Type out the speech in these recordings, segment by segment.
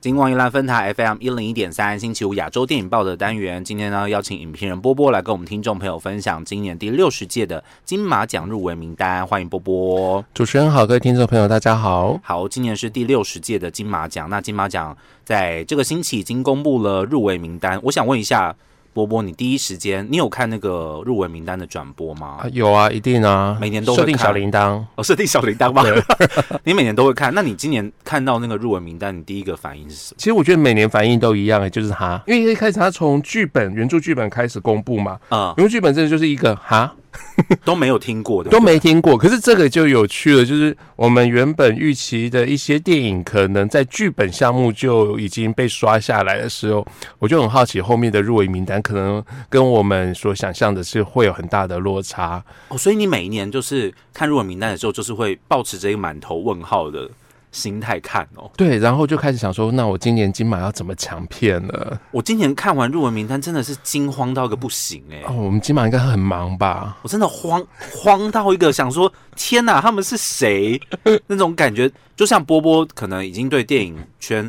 金光一兰分台 FM 一零一点三，星期五亚洲电影报的单元。今天呢，邀请影评人波波来跟我们听众朋友分享今年第六十届的金马奖入围名单。欢迎波波，主持人好，各位听众朋友，大家好。好，今年是第六十届的金马奖。那金马奖在这个星期已经公布了入围名单。我想问一下。波波，你第一时间你有看那个入围名单的转播吗？啊，有啊，一定啊，每年都设定小铃铛哦，设定小铃铛吗？你每年都会看，那你今年看到那个入围名单，你第一个反应是什么？其实我觉得每年反应都一样，就是他，因为一开始他从剧本原著剧本开始公布嘛，啊，原著剧本真的就是一个哈。都没有听过的，都没听过。可是这个就有趣了，就是我们原本预期的一些电影，可能在剧本项目就已经被刷下来的时候，我就很好奇后面的入围名单，可能跟我们所想象的是会有很大的落差。哦，所以你每一年就是看入围名单的时候，就是会保持着一个满头问号的。心态看哦，对，然后就开始想说，那我今年金马要怎么抢片呢？我今年看完入围名单，真的是惊慌到一个不行哎！哦，我们金马应该很忙吧？我真的慌 慌到一个想说，天哪，他们是谁？那种感觉，就像波波可能已经对电影圈，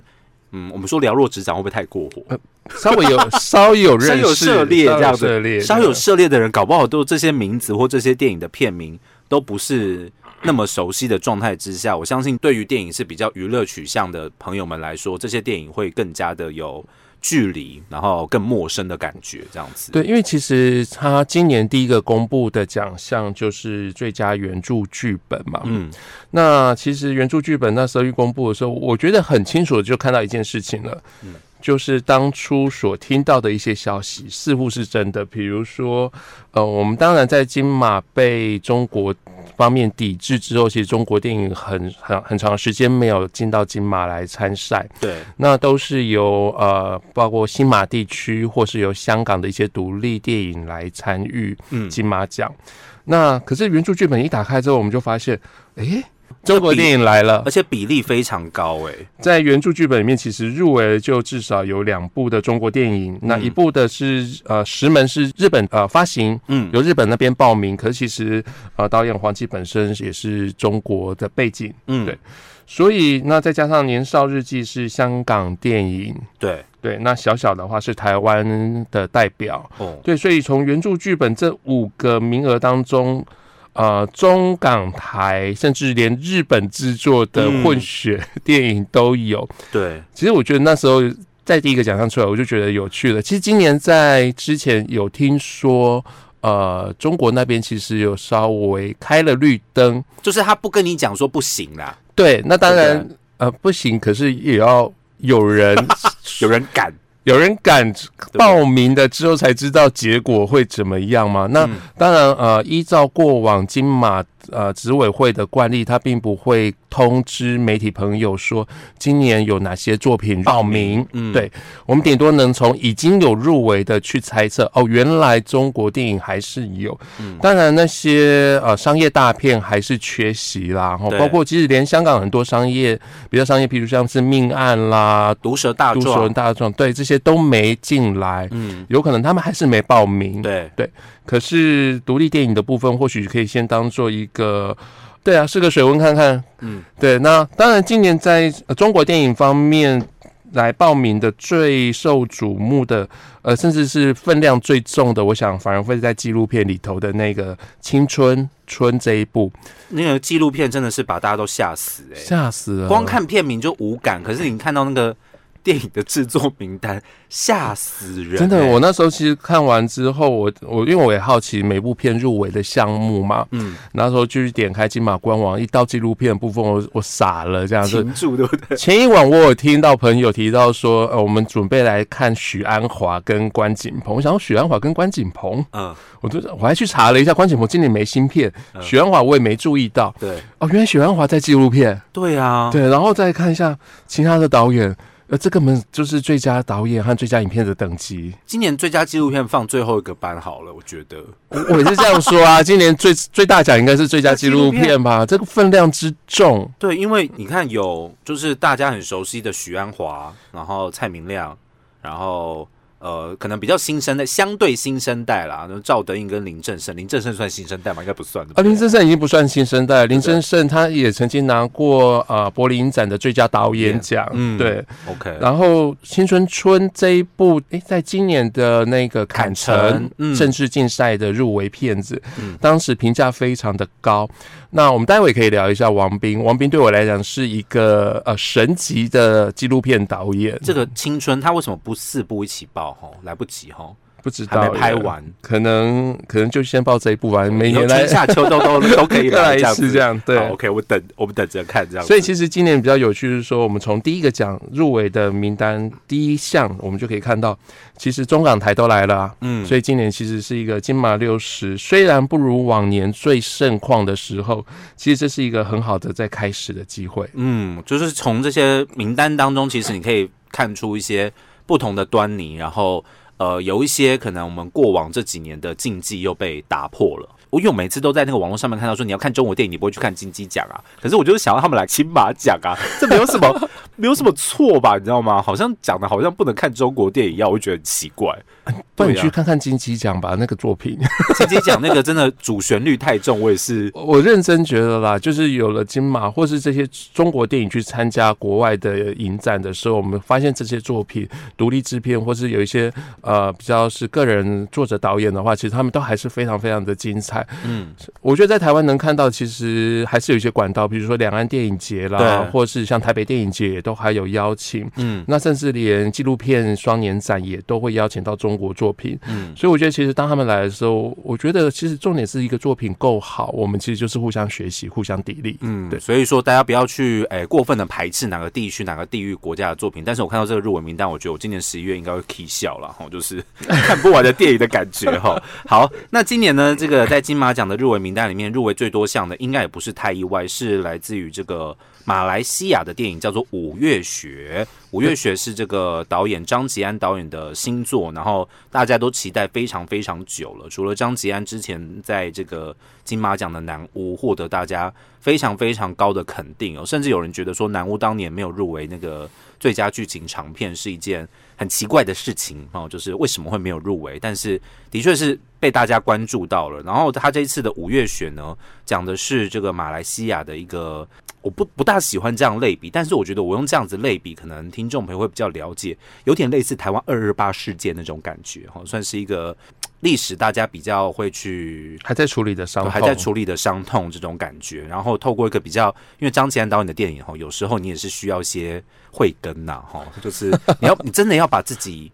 嗯，我们说了若指掌会不会太过火？稍微有 稍有认识、有涉猎这样子，稍有涉猎的人，搞不好都这些名字或这些电影的片名都不是。那么熟悉的状态之下，我相信对于电影是比较娱乐取向的朋友们来说，这些电影会更加的有距离，然后更陌生的感觉。这样子，对，因为其实他今年第一个公布的奖项就是最佳原著剧本嘛。嗯，那其实原著剧本那时候一公布的时候，我觉得很清楚的就看到一件事情了。嗯。就是当初所听到的一些消息，似乎是真的。比如说，呃，我们当然在金马被中国方面抵制之后，其实中国电影很 很很长时间没有进到金马来参赛。对，那都是由呃，包括新马地区或是由香港的一些独立电影来参与金马奖。那可是原著剧本一打开之后，我们就发现，哎。中国电影来了，而且比例非常高哎，在原著剧本里面，其实入围就至少有两部的中国电影，那一部的是呃石门是日本呃发行，嗯，由日本那边报名，可是其实呃导演黄基本身也是中国的背景，嗯，对，所以那再加上年少日记是香港电影，对。对，那小小的话是台湾的代表，哦，对，所以从原著剧本这五个名额当中。呃，中港台，甚至连日本制作的混血电影都有。对，其实我觉得那时候在第一个奖项出来，我就觉得有趣了。其实今年在之前有听说，呃，中国那边其实有稍微开了绿灯，就是他不跟你讲说不行啦。对，那当然，呃，不行，可是也要有人 有人敢。有人敢报名的之后才知道结果会怎么样吗？那当然，呃，依照过往金马。呃，执委会的惯例，他并不会通知媒体朋友说今年有哪些作品报名。嗯，对，我们顶多能从已经有入围的去猜测。哦，原来中国电影还是有。嗯，当然那些呃商业大片还是缺席啦。哈，包括其实连香港很多商业比较商业，譬如像是命案啦、毒蛇大毒蛇大壮，对这些都没进来。嗯，有可能他们还是没报名。对对。可是独立电影的部分，或许可以先当做一个，对啊，试个水温看看。嗯，对。那当然，今年在中国电影方面来报名的最受瞩目的，呃，甚至是分量最重的，我想反而会在纪录片里头的那个《青春春》这一部。那个纪录片真的是把大家都吓死，哎，吓死了。光看片名就无感，可是你看到那个。电影的制作名单吓死人！真的，我那时候其实看完之后，我我因为我也好奇每部片入围的项目嘛，嗯，那时候就去点开金马官网，一到纪录片部分，我我傻了，这样子。住对不对？前一晚我有听到朋友提到说，呃，我们准备来看许鞍华跟关锦鹏。我想说许鞍华跟关锦鹏，嗯，我就我还去查了一下，关锦鹏今年没新片，许鞍华我也没注意到。对，哦，原来许鞍华在纪录片。对啊，对，然后再看一下其他的导演。呃，这个门就是最佳导演和最佳影片的等级。今年最佳纪录片放最后一个班好了，我觉得我也是这样说啊。今年最最大奖应该是最佳纪录片吧？这个分量之重。对，因为你看有就是大家很熟悉的许鞍华，然后蔡明亮，然后呃，可能比较新生代，相对新生代啦，那赵德胤跟林正盛，林正盛算新生代吗？应该不算的。啊，林正盛已经不算新生代，林正盛他也曾经拿过呃柏林影展的最佳导演奖，嗯对。OK，然后《青春春》这一部，诶，在今年的那个坎坎城政治竞赛的入围片子，嗯当时评价非常的高。那我们待会可以聊一下王斌，王斌对我来讲是一个呃神级的纪录片导演，这个青春他为什么不四部一起爆？吼，来不及吼，不知道还没拍，完，可能可能就先报这一部吧，每年来春夏秋冬都 都可以再来一次这样，对。OK，我等我们等着看这样。所以其实今年比较有趣是说，我们从第一个奖入围的名单第一项，我们就可以看到，其实中港台都来了、啊。嗯，所以今年其实是一个金马六十，虽然不如往年最盛况的时候，其实这是一个很好的在开始的机会。嗯，就是从这些名单当中，其实你可以看出一些不同的端倪，然后呃，有一些可能我们过往这几年的禁忌又被打破了。我有每次都在那个网络上面看到说，你要看中国电影，你不会去看金鸡奖啊。可是我就是想要他们来金马奖啊，这没有什么没有什么错吧？你知道吗？好像讲的好像不能看中国电影一样，我就觉得很奇怪。不然你去看看金鸡奖吧，那个作品，金鸡奖那个真的主旋律太重，我也是 我认真觉得啦，就是有了金马或是这些中国电影去参加国外的影展的时候，我们发现这些作品独立制片或是有一些呃比较是个人作者导演的话，其实他们都还是非常非常的精彩。嗯我觉得在台湾能看到，其实还是有一些管道，比如说两岸电影节啦，对或是像台北电影节也都还有邀请。嗯那甚至连纪录片双年展也都会邀请到中国作品，嗯，所以我觉得其实当他们来的时候，我觉得其实重点是一个作品够好，我们其实就是互相学习、互相砥砺。嗯，对所以说大家不要去诶、过分的排斥哪个地区、哪个地域国家的作品。但是我看到这个入围名单，我觉得我今年十一月应该会 k 笑了哈，就是看不完的电影的感觉哈。好，那今年呢，这个在金马奖的入围名单里面，入围最多项的应该也不是太意外，是来自于这个马来西亚的电影，叫做《五月雪》。五月雪是这个导演张吉安导演的新作，然后大家都期待非常非常久了。除了张吉安之前在这个金马奖的《南屋》获得大家非常非常高的肯定哦，甚至有人觉得说《南屋》当年没有入围那个最佳剧情长片是一件很奇怪的事情哦，就是为什么会没有入围？但是的确是被大家关注到了。然后他这一次的《五月选》呢，讲的是这个马来西亚的一个。我不不大喜欢这样类比，但是我觉得我用这样子类比，可能听众朋友会比较了解，有点类似台湾二二八事件那种感觉哈，算是一个历史大家比较会去还在处理的伤痛，还在处理的伤痛这种感觉，然后透过一个比较，因为张吉安导演的电影哈，有时候你也是需要一些慧根呐哈，就是你要 你真的要把自己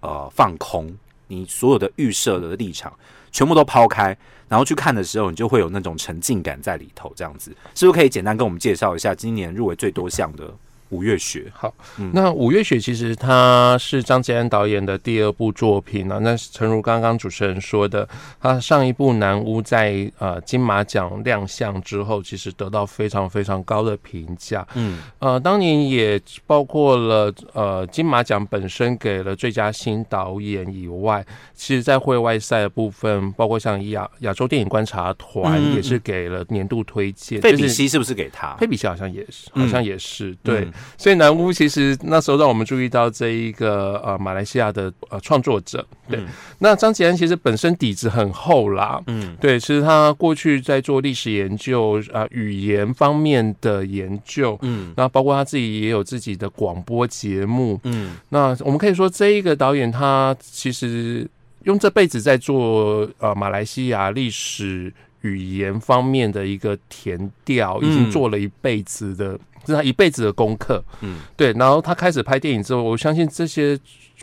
呃放空，你所有的预设的立场全部都抛开，然后去看的时候，你就会有那种沉浸感在里头，这样子。是不是可以简单跟我们介绍一下今年入围最多项的《五月雪》？好那《五月雪》其实它是张吉安导演的第二部作品啊。那诚如刚刚主持人说的，他上一部《南屋》在呃金马奖亮相之后，其实得到非常非常高的评价。嗯呃，当年也包括了呃金马奖本身给了最佳新导演以外，其实在会外赛的部分，包括像亚亚洲电影观察团嗯也是给了年度推荐。费就是比西是不是给他？费比西好像也是，嗯好像也是、对。嗯所以南屋其实那时候让我们注意到这一个呃马来西亚的呃创作者，对。嗯那张吉安其实本身底子很厚啦，嗯对，其实他过去在做历史研究啊、呃语言方面的研究，嗯那包括他自己也有自己的广播节目。嗯那我们可以说，这一个导演他其实用这辈子在做呃马来西亚历史语言方面的一个填调，已经嗯做了一辈子的，这是他一辈子的功课。嗯对，然后他开始拍电影之后，我相信这些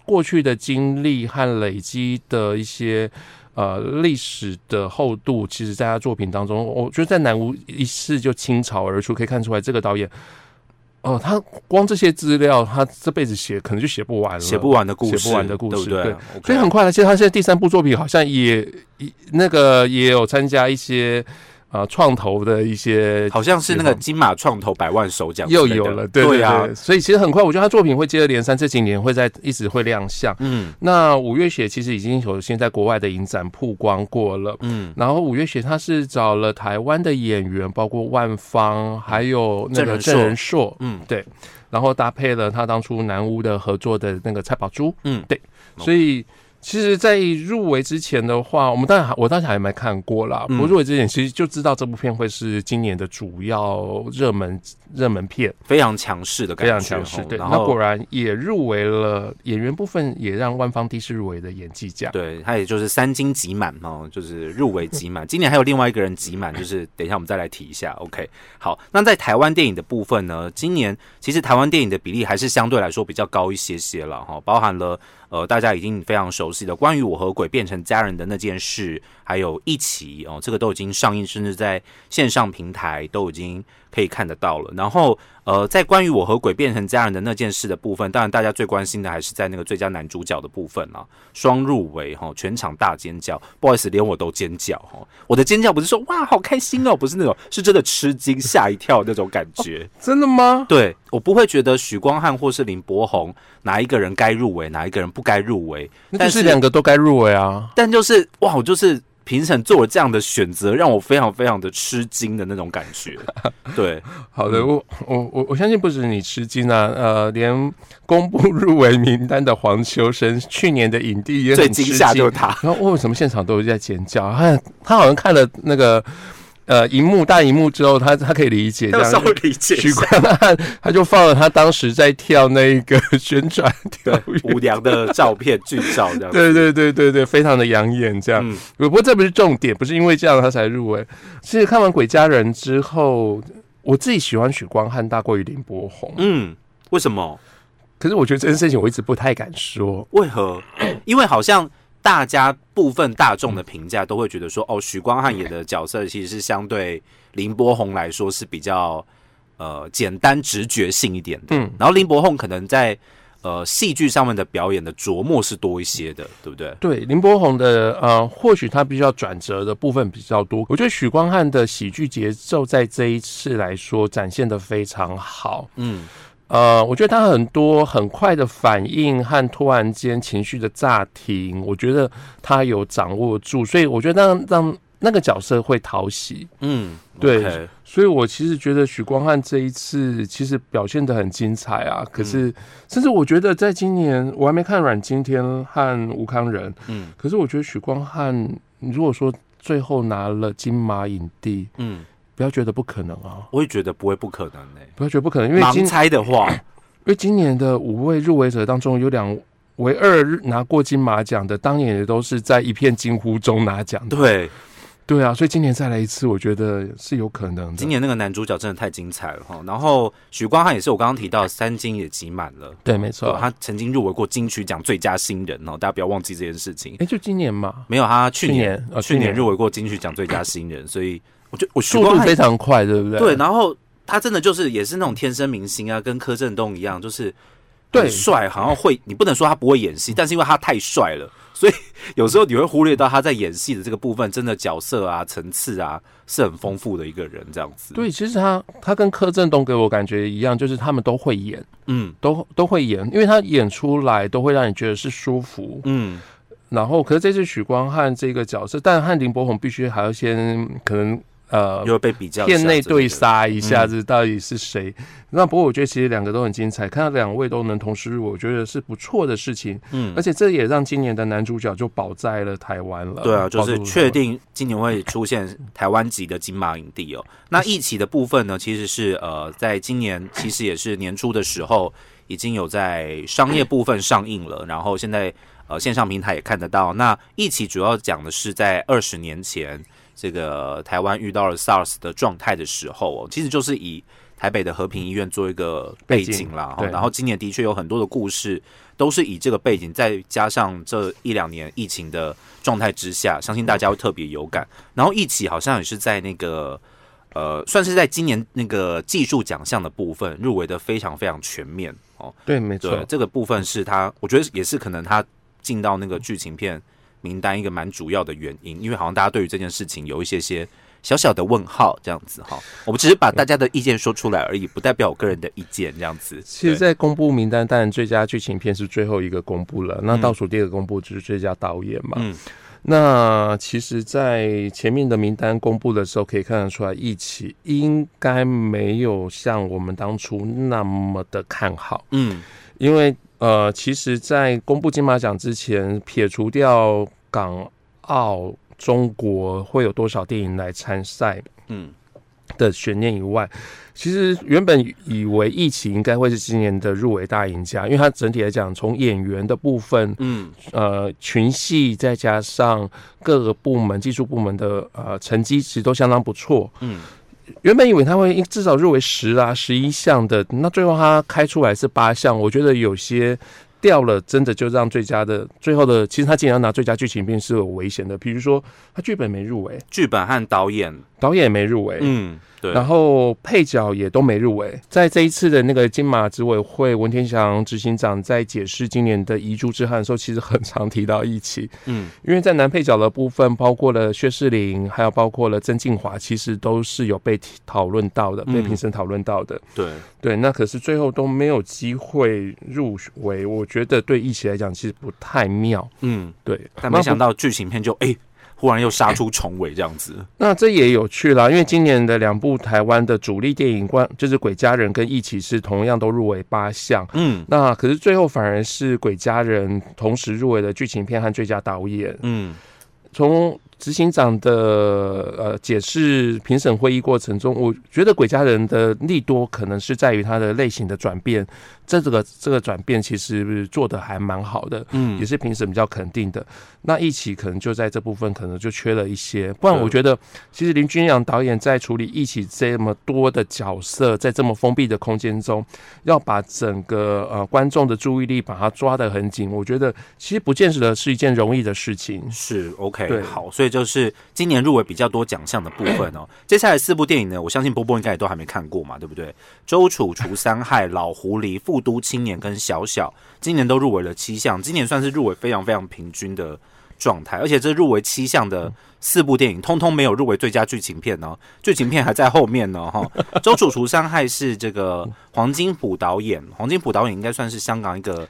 过去的经历和累积的一些呃历史的厚度，其实在他作品当中，我觉得在南无一世就倾巢而出，可以看出来这个导演。哦，他光这些资料，他这辈子写可能就写不完了，写不完的故事，写不完的故事，对不对？所以很快了。其实他现在第三部作品好像也一那个也有参加一些呃创投的一些好像是那个金马创投百万首奖又有了，对对啊。对，，所以其实很快，我觉得他作品会接二连三，这几年会在一直会亮相。嗯。那五月雪其实已经有先在国外的影展曝光过了。嗯。然后五月雪他是找了台湾的演员，包括万芳，还有那个郑仁硕。郑仁硕，嗯。对。然后搭配了他当初南屋的合作的那个蔡宝珠，嗯，对，所以。其实，在入围之前的话，我们当然我当时还没看过啦。不过入围之前，其实就知道这部片会是今年的主要热门热门片，非常强势的，非常强势。对，那果然也入围了演员部分，也让万方第四入围的演技奖。对，他也就是三金集满哦，就是入围集满。今年还有另外一个人集满，就是 等一下我们再来提一下。OK，好，那在台湾电影的部分呢，今年其实台湾电影的比例还是相对来说比较高一些些了哈，包含了。呃，大家已经非常熟悉的关于我和鬼变成家人的那件事，还有一起哦，这个都已经上映，甚至在线上平台都已经。可以看得到了，然后呃，在关于我和鬼变成家人的那件事的部分，当然大家最关心的还是在那个最佳男主角的部分啊，双入围哈，全场大尖叫，不好意思，连我都尖叫哈，我的尖叫不是说哇好开心哦，不是那种，是真的吃惊吓一跳那种感觉，真的吗？对我不会觉得许光汉或是林柏宏哪一个人该入围，哪一个人不该入围，但是两个都该入围啊，但就是哇，我就是。评审做了这样的选择，让我非常非常的吃惊的那种感觉。对，好的，我我我我相信不止你吃惊啊，呃，连公布入围名单的黄秋生，去年的影帝也最惊吓，就是他。然后为什么现场都在尖叫？他他好像看了那个。呃，荧幕大荧幕之后，他他可以理解，这样理解。许光汉他就放了他当时在跳那个 旋转跳舞娘的照片剧照，这样。对对对对对，非常的养眼，这样。不过这不是重点，不是因为这样他才入围。其实看完《鬼家人》之后，我自己喜欢许光汉大过于林柏宏。嗯，为什么？可是我觉得这件事情我一直不太敢说。为何？因为好像。大家部分大众的评价都会觉得说，哦，许光汉演的角色其实是相对林柏宏来说是比较呃简单直觉性一点的。嗯，然后林柏宏可能在呃戏剧上面的表演的琢磨是多一些的，对不对？对，林柏宏的呃，或许他比较转折的部分比较多。我觉得许光汉的喜剧节奏在这一次来说展现的非常好。嗯。呃，我觉得他很多很快的反应和突然间情绪的炸停，我觉得他有掌握住，所以我觉得让让那个角色会讨喜。嗯，对，所以我其实觉得许光汉这一次其实表现的很精彩啊。可是，甚至我觉得在今年我还没看阮经天和吴康仁，嗯，可是我觉得许光汉如果说最后拿了金马影帝，嗯。不要觉得不可能啊！我也觉得不会不可能呢。不要觉得不可能，因为盲猜的话，因为今年的五位入围者当中有两位二拿过金马奖的，当年也都是在一片惊呼中拿奖的。对，对啊，所以今年再来一次，我觉得是有可能的。今年那个男主角真的太精彩了哈！然后许光汉也是我刚刚提到三金也集满了。对，没错，他曾经入围过金曲奖最佳新人哦，大家不要忘记这件事情。哎，就今年嘛？没有，他去年去年入围过金曲奖最佳新人，所以。我就我速度非常快，对不对？对，然后他真的就是也是那种天生明星啊，跟柯震东一样，就是对帅，好像会你不能说他不会演戏，但是因为他太帅了，所以有时候你会忽略到他在演戏的这个部分，真的角色啊、层次啊是很丰富的一个人，这样子。对，其实他他跟柯震东给我感觉一样，就是他们都会演，嗯，都都会演，因为他演出来都会让你觉得是舒服，嗯。然后，可是这次许光汉这个角色，但汉林柏宏必须还要先可能。呃，又被比较店内对杀一下子，到底是谁？那不过我觉得其实两个都很精彩，看到两位都能同时入，我觉得是不错的事情。嗯，而且这也让今年的男主角就保在了台湾了。对啊，就是确定今年会出现台湾籍的金马影帝哦。那一起的部分呢，其实是呃，在今年其实也是年初的时候，已经有在商业部分上映了，然后现在呃线上平台也看得到。那一起主要讲的是在二十年前。这个台湾遇到了 SARS 的状态的时候哦，其实就是以台北的和平医院做一个背景啦。然后今年的确有很多的故事都是以这个背景，再加上这一两年疫情的状态之下，相信大家会特别有感。然后一起好像也是在那个呃，算是在今年那个技术奖项的部分入围的非常非常全面哦。对，没错，这个部分是他，我觉得也是可能他进到那个剧情片。名单一个蛮主要的原因，因为好像大家对于这件事情有一些些小小的问号，这样子哈。我们只是把大家的意见说出来而已，不代表我个人的意见，这样子。其实，在公布名单，当然最佳剧情片是最后一个公布了，那倒数第二个公布就是最佳导演嘛。嗯，那其实，在前面的名单公布的时候，可以看得出来，一起应该没有像我们当初那么的看好。嗯，因为呃，其实，在公布金马奖之前，撇除掉港澳中国会有多少电影来参赛，嗯，的悬念以外，其实原本以为《疫情》应该会是今年的入围大赢家，因为它整体来讲，从演员的部分，嗯，呃，群戏再加上各个部门、技术部门的呃成绩，其实都相当不错。嗯，原本以为他会至少入围十啊、十一项的，那最后他开出来是八项，我觉得有些掉了，真的就让最佳的最后的，其实他竟然要拿最佳剧情片是有危险的。比如说，他剧本没入围，剧本和导演，导演也没入围，嗯，对，然后配角也都没入围。在这一次的那个金马执委会，文天祥执行长在解释今年的遗珠之憾的时候，其实很常提到一起，嗯。因为在男配角的部分，包括了薛仕凌，还有包括了曾静华，其实都是有被提讨论到的，嗯。被评审讨论到的。对，对，那可是最后都没有机会入围，我觉得对一起来讲其实不太妙。嗯，对，但没想到剧情片就哎、忽然又杀出重围这样子。那这也有趣啦，因为今年的两部台湾的主力电影关就是《鬼家人》跟《一起》是同样都入围八项。嗯那可是最后反而是《鬼家人》同时入围了剧情片和最佳导演。嗯从执行长的呃解释评审会议过程中，我觉得《鬼家人》的利多可能是在于它的类型的转变，这个这个转变其实做的还蛮好的。嗯也嗯，是评审比较肯定的。那一起可能就在这部分可能就缺了一些，不然我觉得其实林君阳导演在处理一起这么多的角色，在这么封闭的空间中，要把整个呃观众的注意力把它抓得很紧，我觉得其实不见得是一件容易的事情。是 OK 对好，所以就是今年入围比较多奖项的部分哦。接下来四部电影呢，我相信波波应该也都还没看过嘛，对不对？周楚除三害、老狐狸、复都青年跟小小，今年都入围了七项，今年算是入围非常非常平均的状态，而且这入围七项的四部电影，通通没有入围最佳剧情片哦，剧情片还在后面呢哈。周楚除三害是这个黄金普导演，黄金普导演应该算是香港一个。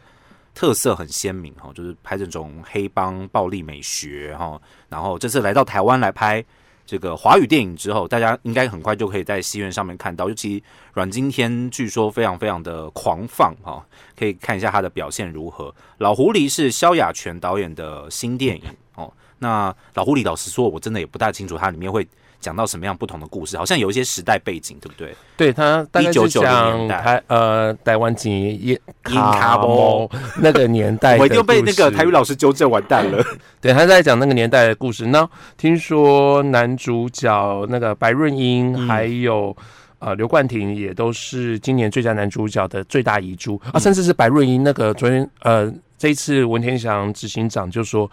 特色很鲜明哈，就是拍这种黑帮暴力美学哈，然后这次来到台湾来拍这个华语电影之后，大家应该很快就可以在戏院上面看到，尤其阮经天据说非常非常的狂放哈，可以看一下他的表现如何。老狐狸是萧亚全导演的新电影哦，那老狐狸老实说，我真的也不大清楚它里面会讲到什么样不同的故事，好像有一些时代背景，对不对？对他大概是1990讲年代台呃台湾籍印印卡波那个年代，我一定被那个台语。老师纠正，完蛋了。对，他在讲那个年代的故事。那听说男主角那个白润英，嗯还有呃刘冠廷，也都是今年最佳男主角的最大遗珠嗯啊，甚至是白润英那个昨天呃这一次文天祥执行长就说。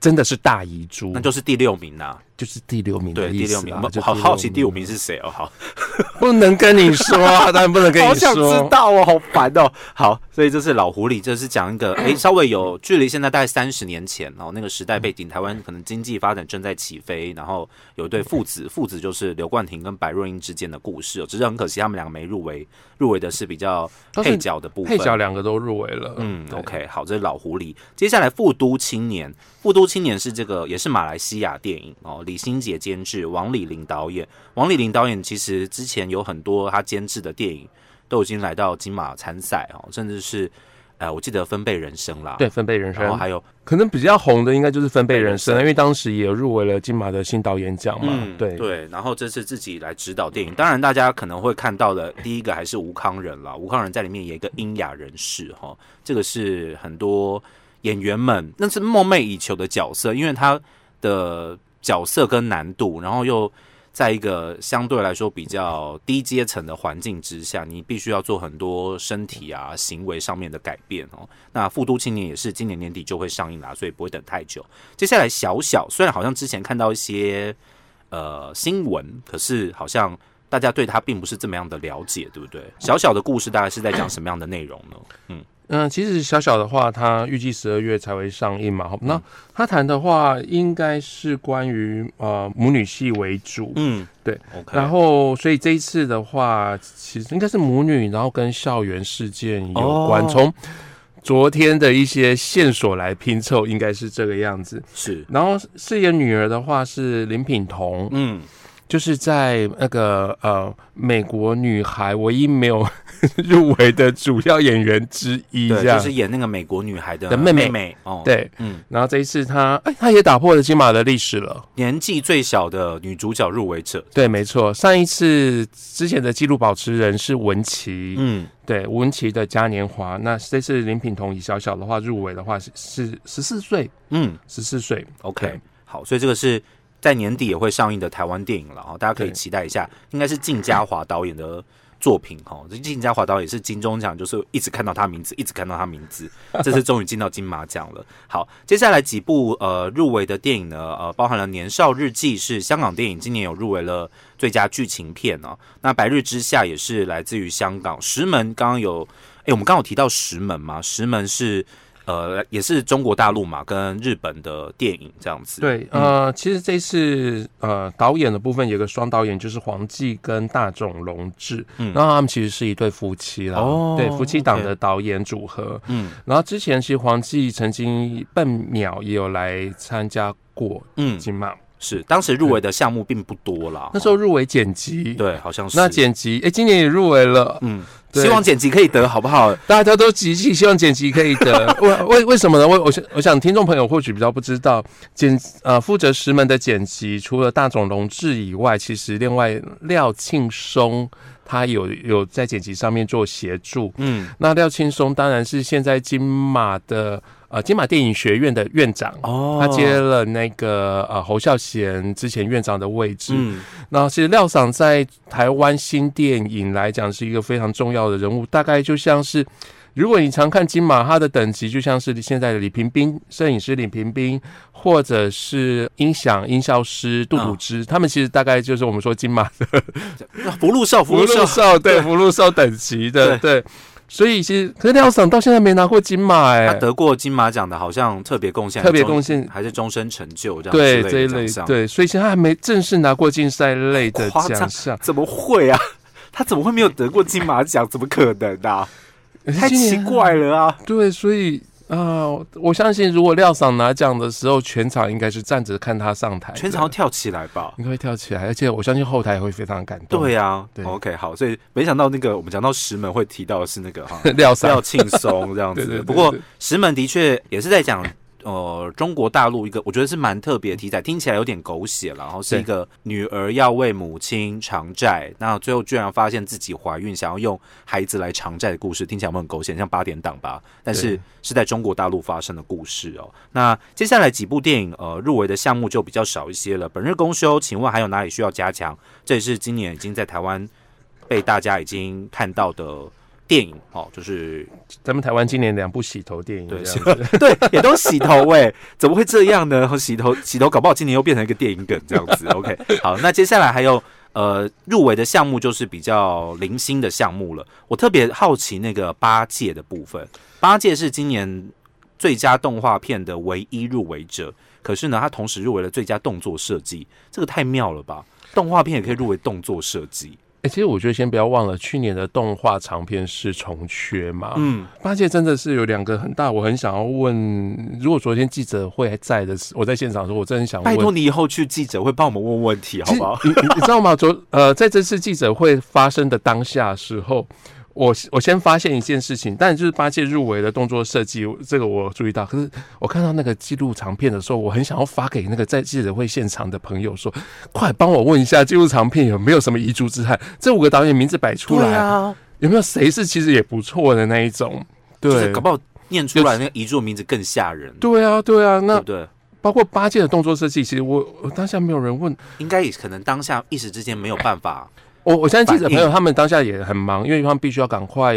真的是大遗珠，那就是第六名呐、就是第六名的对，第意思六名。好好奇第五名名是谁哦，好，不能跟你说啊，当然不能跟你说好想。知道哦，好烦哦。好，所以这是老狐狸，这是讲一个哎，稍微有距离现在大概三十年前哦，那个时代背景，台湾可能经济发展正在起飞，然后有一对父子，父子就是刘冠廷跟白若英之间的故事哦，只是很可惜他们两个没入围，入围的是比较配角的部分，配角两个都入围了，嗯，OK，好，这是老狐狸。接下来，富都青年，富都青年是这个也是马来西亚电影哦，李心洁监制，王李林导演。王李林导演其实之前有很多他监制的电影都已经来到金马参赛哦，甚至是呃，我记得《分贝人生》啦，对，分贝人生，然后还有可能比较红的应该就是分贝人生，因为当时也入围了金马的新导演奖嘛，嗯，对。对，然后这次自己来指导电影，当然大家可能会看到的第一个还是吴康仁啦，吴康仁在里面演一个英雅人士哈，这个是很多演员们那是梦寐以求的角色，因为他的角色跟难度，然后又在一个相对来说比较低阶层的环境之下，你必须要做很多身体啊行为上面的改变哦。那《复都青年》也是今年年底就会上映啦，所以不会等太久。接下来小小，虽然好像之前看到一些呃新闻，可是好像大家对他并不是这么样的了解，对不对？小小的故事大概是在讲什么样的内容呢？嗯嗯，其实小小的话，它预计十二月才会上映嘛。好那他谈的话，应该是关于呃母女戏为主，嗯，对，OK，然后所以这一次的话，其实应该是母女，然后跟校园事件有关，哦。从、昨天的一些线索来拼凑，应该是这个样子。是，然后饰演女儿的话是林品彤，嗯，就是在那个呃美国女孩唯一没有 入围的主要演员之一，对，这样就是演那个美国女孩的妹妹妹哦，，对。嗯，然后这一次她哎，她也打破了金马的历史了。年纪最小的女主角入围者，对，没错，上一次之前的纪录保持人是文琪，嗯，对，文琪的嘉年华。那这次林品彤以小小的话入围的话是是十四岁，嗯十四岁。，OK，好，所以这个是在年底也会上映的台湾电影了哈，大家可以期待一下，应该是靳家华导演的作品哈。这靳家华导演是金钟奖，就是一直看到他名字，一直看到他名字，这次终于进到金马奖了。好，接下来几部呃入围的电影呢，呃，包含了《年少日记》是香港电影，今年有入围了最佳剧情片哦。那《白日之下》也是来自于香港，《石门》刚刚有，诶，我们刚刚有提到《石门》吗？《石门》是。呃，也是中国大陆嘛，跟日本的电影这样子。对，呃，其实这次呃导演的部分有个双导演，就是黄继跟大冢隆志，嗯。然后他们其实是一对夫妻啦，哦对，夫妻档的导演组合。嗯。然后之前其实黄继曾经笨鸟也有来参加过嗯，金马，是当时入围的项目并不多啦。那时候入围剪辑，对，好像是那剪辑，哎，今年也入围了，嗯，希望剪辑可以得好不好？大家都集气，希望剪辑可以得。为为为什么呢？我我想我想听众朋友或许比较不知道，剪呃负责石门的剪辑，除了大冢龙志以外，其实另外廖庆松他有有在剪辑上面做协助。嗯，那廖青松当然是现在金马的呃金马电影学院的院长。哦他接了那个呃侯孝贤之前院长的位置，嗯那其实廖赏在台湾新电影来讲是一个非常重要的人物，大概就像是，如果你常看金马，它的等级就像是现在的李平斌，摄影师李平斌，或者是音响音效师杜笃之，他们其实大概就是我们说金马的 福禄寿，福福禄寿，对 福禄寿等级的，对。所以其实，可是廖爽到现在没拿过金马哎、他得过金马奖的，好像特别贡献，特别贡献还是终身成就这样对之这一类的奖项，对，所以现在还没正式拿过竞赛类的奖项，怎么会啊？他怎么会没有得过金马奖？怎么可能啊？太奇怪了啊！对，所以啊、我相信如果廖赏拿奖的时候，全场应该是站着看他上台，全场要跳起来吧？应该会跳起来，而且我相信后台也会非常感动。对啊、对 o k 好，所以没想到那个我们讲到石门会提到的是那个哈 廖赏廖庆松这样子。不过石门的确也是在讲呃中国大陆一个我觉得是蛮特别的题材，听起来有点狗血了，然后是一个女儿要为母亲偿债，那最后居然发现自己怀孕，想要用孩子来偿债的故事，听起来很狗血？像八点档吧，但是是在中国大陆发生的故事哦。那接下来几部电影呃入围的项目就比较少一些了。本日公休，请问还有哪里需要加强？这也是今年已经在台湾被大家已经看到的电影哦，就是咱们台湾今年两部洗头电影，对对，也都洗头哎、怎么会这样呢？洗头洗头，搞不好今年又变成一个电影梗这样子。OK，好，那接下来还有呃入围的项目就是比较零星的项目了。我特别好奇那个八戒的部分，八戒是今年最佳动画片的唯一入围者，可是呢，他同时入围了最佳动作设计，这个太妙了吧？动画片也可以入围动作设计，哎、其实我觉得先不要忘了，去年的动画长片是重缺嘛。嗯，八戒真的是有两个很大，我很想要问，如果昨天记者会还在的时，我在现场的时候，我真的很想问。拜托你以后去记者会帮我们问问题好不好？你你你知道吗？昨呃，在这次记者会发生的当下的时候，我我先发现一件事情，但就是八戒入围的动作设计，这个我注意到。可是我看到那个记录长片的时候，我很想要发给那个在记者会现场的朋友说：“快帮我问一下记录长片有没有什么遗珠之憾？这五个导演名字摆出来，啊，有没有谁是其实也不错的那一种？”对就是搞，不好念出来那个遗珠的名字更吓人，对啊，对啊。那对对？包括八戒的动作设计，其实我我当下没有人问。应该也可能当下一时之间没有办法，我我相信记者朋友他们当下也很忙，因为他们必须要赶快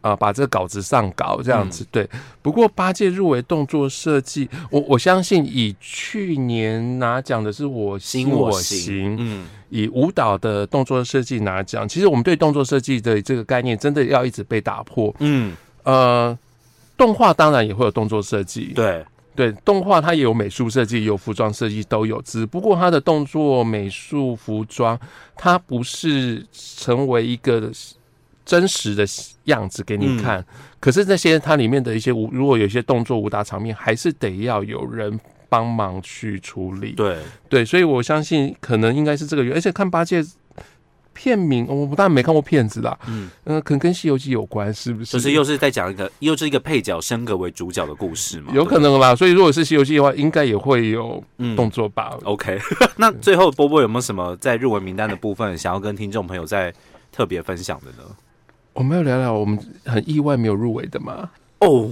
呃把这个稿子上稿这样子。对，不过八戒入围动作设计，我我相信以去年拿奖的是我心我我行，嗯，以舞蹈的动作设计拿奖，其实我们对动作设计的这个概念真的要一直被打破。嗯，呃，动画当然也会有动作设计，对，对，动画它也有美术设计，也有服装设计，都有。只不过它的动作、美术、服装，它不是成为一个真实的样子给你看。可是那些它里面的一些武，如果有一些动作武打场面，还是得要有人帮忙去处理。对对，所以我相信可能应该是这个原因。而且看八戒。片名我当然没看过片子啦，嗯嗯，可能跟《西游记》有关，是不是？就是又是在讲一个又是一个配角升格为主角的故事嘛？有可能吧。所以如果是《西游记》的话，应该也会有动作吧？OK。那最后波波有没有什么在入围名单的部分想要跟听众朋友再特别分享的呢？我们要聊聊我们很意外没有入围的吗？哦，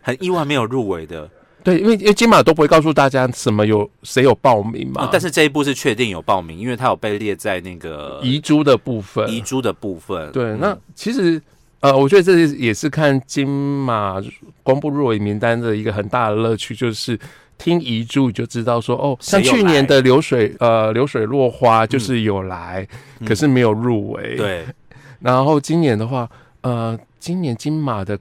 很意外没有入围的。对，因为因为金马都不会告诉大家什么有谁有报名嘛，但是这一部是确定有报名，因为它有被列在那个遗珠的部分，遗珠的部分。对，那其实呃，我觉得这也是看金马公布入围名单的一个很大的乐趣，就是听遗珠就知道说哦，像去年的流水呃流水落花就是有来，可是没有入围。对，然后今年的话，呃，今年金马的。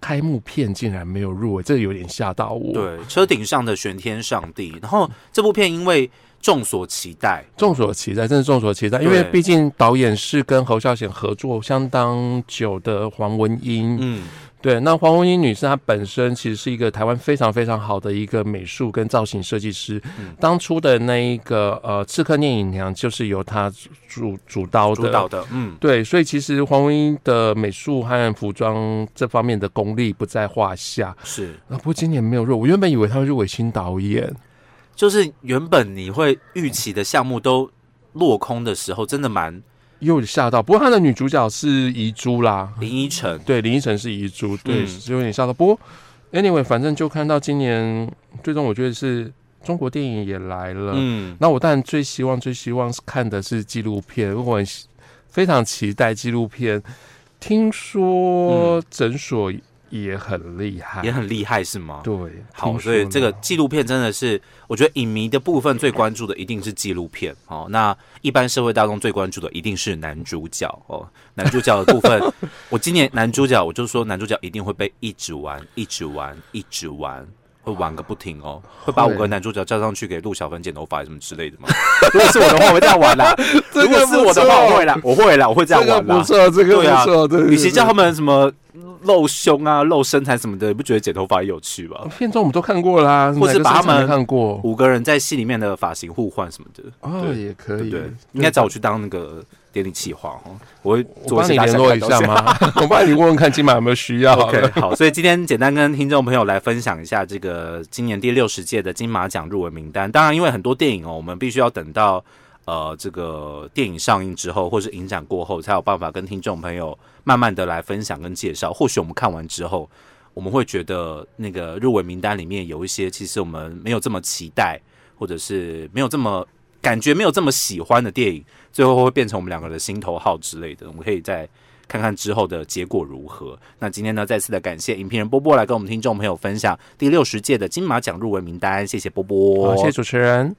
开幕片竟然没有入围，这有点吓到我。对，车顶上的玄天上帝。然后这部片因为众所期待，众所期待，真是众所期待。因为毕竟导演是跟侯孝贤合作相当久的黄文英。嗯。对，那黄文英女士她本身其实是一个台湾非常非常好的一个美术跟造型设计师。当初的那一个呃《刺客聂隐娘》就是由她主主刀的。主导的，嗯，对，所以其实黄文英的美术和服装这方面的功力不在话下。是啊，不过今年没有入，我原本以为她会入围新导演，就是原本你会预期的项目都落空的时候，真的蛮。又吓到，不过他的女主角是遗珠啦，林依晨。对，林依晨是遗珠，对，有点吓到。不过，anyway，反正就看到今年，最终我觉得是中国电影也来了。嗯，那我当然最希望、最希望是看的是纪录片，我非常期待纪录片。听说诊所。也很厉害，也很厉害，是吗？对，好，所以这个纪录片真的是，我觉得影迷的部分最关注的一定是纪录片哦。那一般社会大众最关注的一定是男主角哦。男主角的部分，我今年男主角，我就说男主角一定会被一直玩，一直玩，一直玩。会玩个不停哦，会把五个男主角叫上去给陆小芬剪头发什么之类的吗？如果是我的话，我会 这样玩啦。如果是我的话，我会啦，我会啦，我会这样玩啦。不错，这个不错。对，与其叫他们什么露胸啊、露身材什么的，你不觉得剪头发有趣吗？片中我们都看过啦，或是把他们看过五个人在戏里面的发型互换什么的，哦，也可以。对，应该找我去当那个。典礼企划哦，我会我帮你联络一下吗？我帮你问问看，金马有没有需要？OK，好，所以今天简单跟听众朋友来分享一下这个今年第六十届的金马奖入围名单。当然，因为很多电影哦，我们必须要等到呃这个电影上映之后，或是影展过后，才有办法跟听众朋友慢慢的来分享跟介绍。或许我们看完之后，我们会觉得那个入围名单里面有一些，其实我们没有这么期待，或者是没有这么。感觉没有这么喜欢的电影，最后会变成我们两个的心头号之类的。我们可以再看看之后的结果如何。那今天呢，再次的感谢影评人波波来跟我们听众朋友分享第六十届的金马奖入围名单。谢谢波波，谢谢主持人。